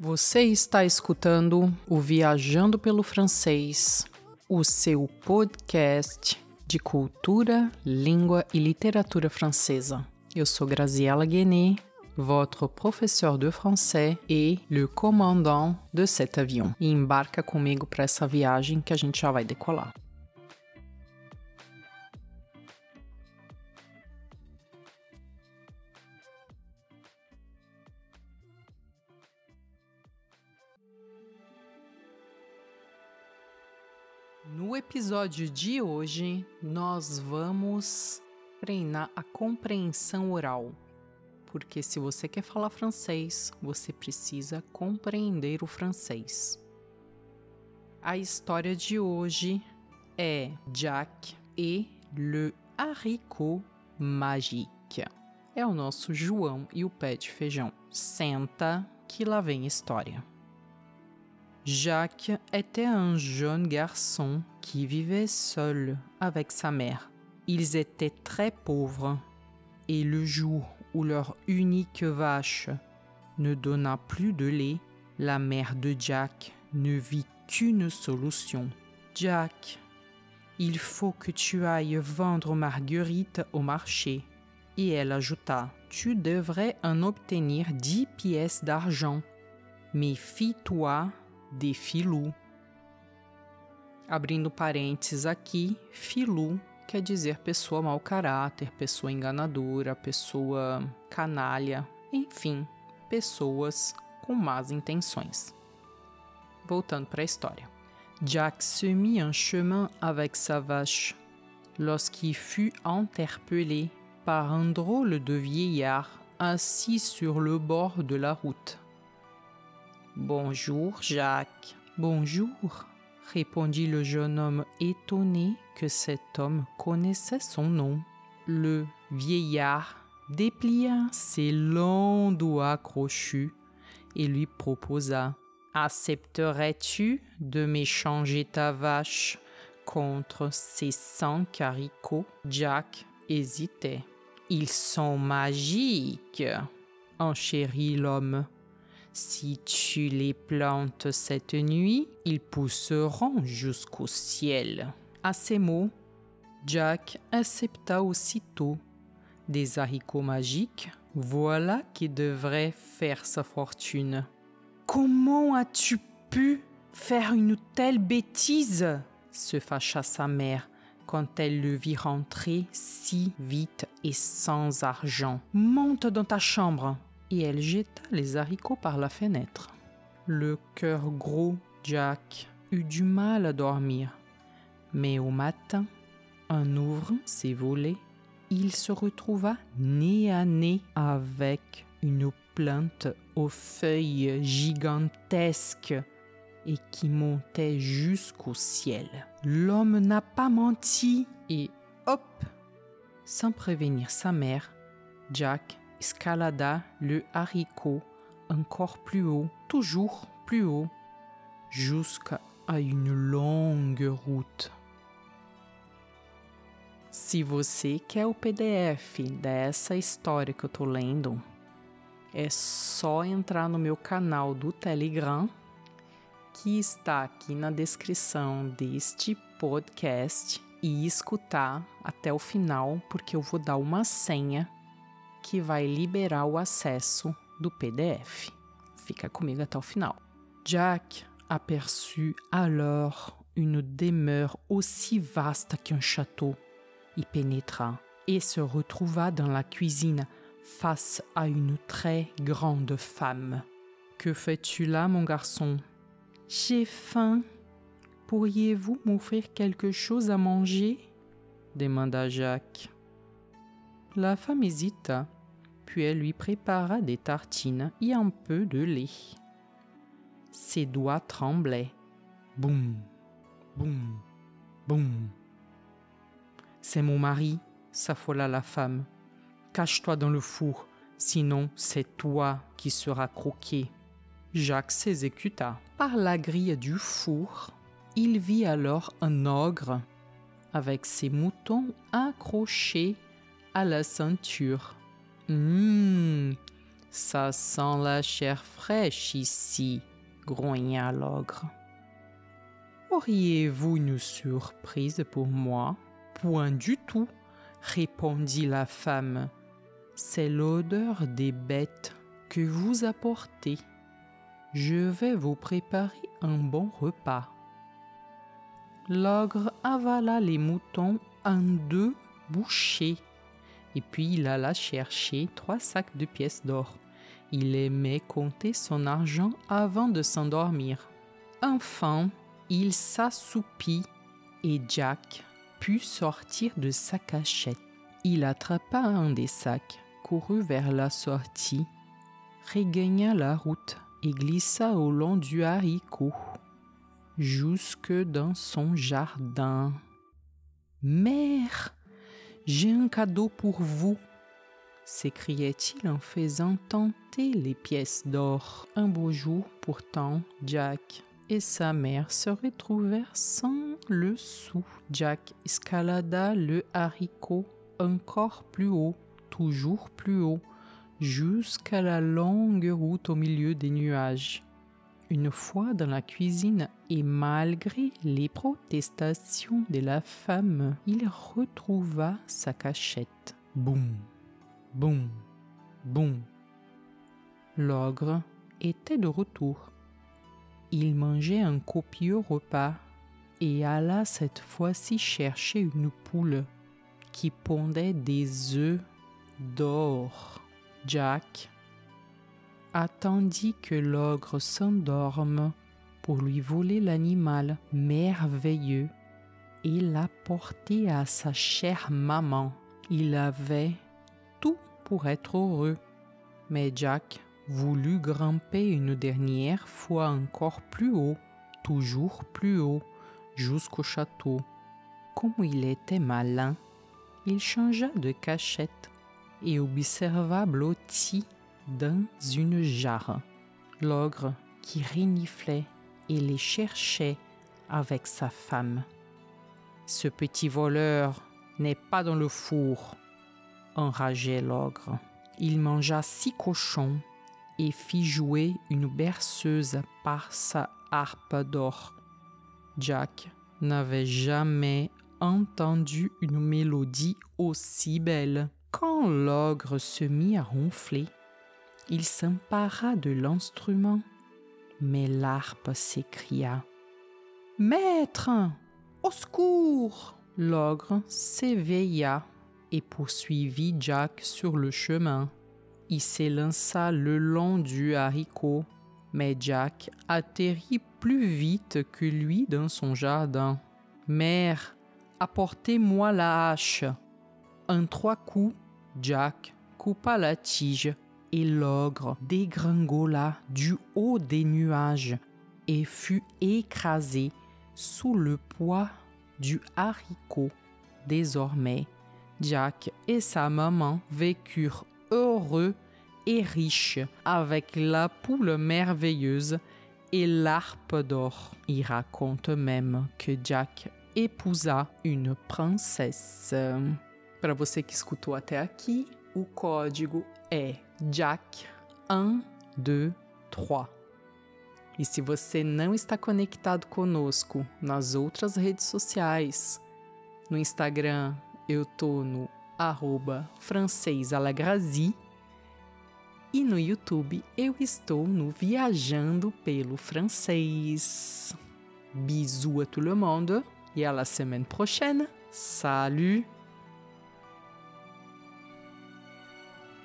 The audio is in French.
Você está escutando o Viajando pelo Francês, o seu podcast de cultura, língua e literatura francesa. Eu sou Graziella Guéné, votre professeur de français et le commandant de cet avion. E embarca comigo para essa viagem que a gente já vai decolar. No episódio de hoje, nós vamos treinar a compreensão oral. Porque se você quer falar francês, você precisa compreender o francês. A história de hoje é Jack et le haricot magique. É o nosso João e o pé de feijão. Senta que lá vem história. Jacques était un jeune garçon qui vivait seul avec sa mère. Ils étaient très pauvres et le jour où leur unique vache ne donna plus de lait, la mère de Jack ne vit qu'une solution. Jack, il faut que tu ailles vendre Marguerite au marché. Et elle ajouta, tu devrais en obtenir dix pièces d'argent. Mais fie-toi de Filou. Abrindo parênteses aqui, Filou quer dizer pessoa mau caráter, pessoa enganadora, pessoa canalha, enfim, pessoas com más intenções. Voltando para a história. Jack se mit en chemin avec sa vache lorsqu'il fut interpellé par un drôle de vieillard assis sur le bord de la route. Bonjour, Jacques. Bonjour, répondit le jeune homme étonné que cet homme connaissait son nom. Le vieillard déplia ses longs doigts crochus et lui proposa Accepterais-tu de m'échanger ta vache contre ces cent haricots Jack hésitait. Ils sont magiques, enchérit l'homme. Si tu les plantes cette nuit, ils pousseront jusqu'au ciel. À ces mots, Jack accepta aussitôt des haricots magiques. Voilà qui devrait faire sa fortune. Comment as-tu pu faire une telle bêtise? se fâcha sa mère quand elle le vit rentrer si vite et sans argent. Monte dans ta chambre et elle jeta les haricots par la fenêtre. Le cœur gros, Jack eut du mal à dormir, mais au matin, en ouvrant ses volets, il se retrouva nez à nez avec une plante aux feuilles gigantesques et qui montait jusqu'au ciel. L'homme n'a pas menti et hop, sans prévenir sa mère, Jack escalada le haricot encore plus haut, toujours plus haut, jusqu'à une longue route. Se você quer o PDF dessa história que eu tô lendo, é só entrar no meu canal do Telegram, que está aqui na descrição deste podcast, e escutar até o final, porque eu vou dar uma senha que vai liberar o acesso do PDF. Fica comigo até o final. Jack aperçut alors une demeure aussi vaste qu'un château, y pénétra et se retrouva dans la cuisine face à une très grande femme. Que fais-tu là, mon garçon? J'ai faim. Pourriez-vous m'offrir quelque chose à manger? demanda Jacques. La femme hésita, puis elle lui prépara des tartines et un peu de lait. Ses doigts tremblaient. Boum, boum, boum. C'est mon mari, s'affola la femme. Cache-toi dans le four, sinon c'est toi qui seras croqué. Jacques s'exécuta. Par la grille du four, il vit alors un ogre avec ses moutons accrochés à la ceinture. Hum, Ça sent la chair fraîche ici, grogna l'ogre. Auriez-vous une surprise pour moi? Point du tout, répondit la femme. C'est l'odeur des bêtes que vous apportez. Je vais vous préparer un bon repas. L'ogre avala les moutons en deux bouchées, et puis il alla chercher trois sacs de pièces d'or. Il aimait compter son argent avant de s'endormir. Enfin, il s'assoupit et Jack put sortir de sa cachette. Il attrapa un des sacs, courut vers la sortie, regagna la route et glissa au long du haricot jusque dans son jardin. Mère, j'ai un cadeau pour vous, s'écriait-il en faisant tenter les pièces d'or. Un beau jour, pourtant, Jack et sa mère se retrouvèrent sans le sou. Jack escalada le haricot encore plus haut, toujours plus haut, jusqu'à la longue route au milieu des nuages. Une fois dans la cuisine et malgré les protestations de la femme, il retrouva sa cachette. Boum, boum, boum. L'ogre était de retour. Il mangeait un copieux repas et alla cette fois-ci chercher une poule qui pondait des œufs d'or. Jack attendit que l'ogre s'endorme pour lui voler l'animal merveilleux et l'apporter à sa chère maman. Il avait tout pour être heureux, mais Jack voulut grimper une dernière fois encore plus haut, toujours plus haut, jusqu'au château. Comme il était malin, il changea de cachette et observa blotti dans une jarre. L'ogre qui reniflait et les cherchait avec sa femme. Ce petit voleur n'est pas dans le four, enrageait l'ogre. Il mangea six cochons et fit jouer une berceuse par sa harpe d'or. Jack n'avait jamais entendu une mélodie aussi belle. Quand l'ogre se mit à ronfler, il s'empara de l'instrument, mais l'harpe s'écria. Maître. Au secours. L'ogre s'éveilla et poursuivit Jack sur le chemin. Il s'élança le long du haricot, mais Jack atterrit plus vite que lui dans son jardin. Mère, apportez-moi la hache. En trois coups, Jack coupa la tige et l'ogre dégringola du haut des nuages et fut écrasé sous le poids du haricot. Désormais, Jack et sa maman vécurent heureux et riches avec la poule merveilleuse et l'arpe d'or. Il raconte même que Jack épousa une princesse. O código é Jack 1, 2, 3. E se você não está conectado conosco nas outras redes sociais, no Instagram eu tô no arroba e no YouTube eu estou no Viajando pelo Francês. Bisous à tout le monde à la semaine prochaine. Salut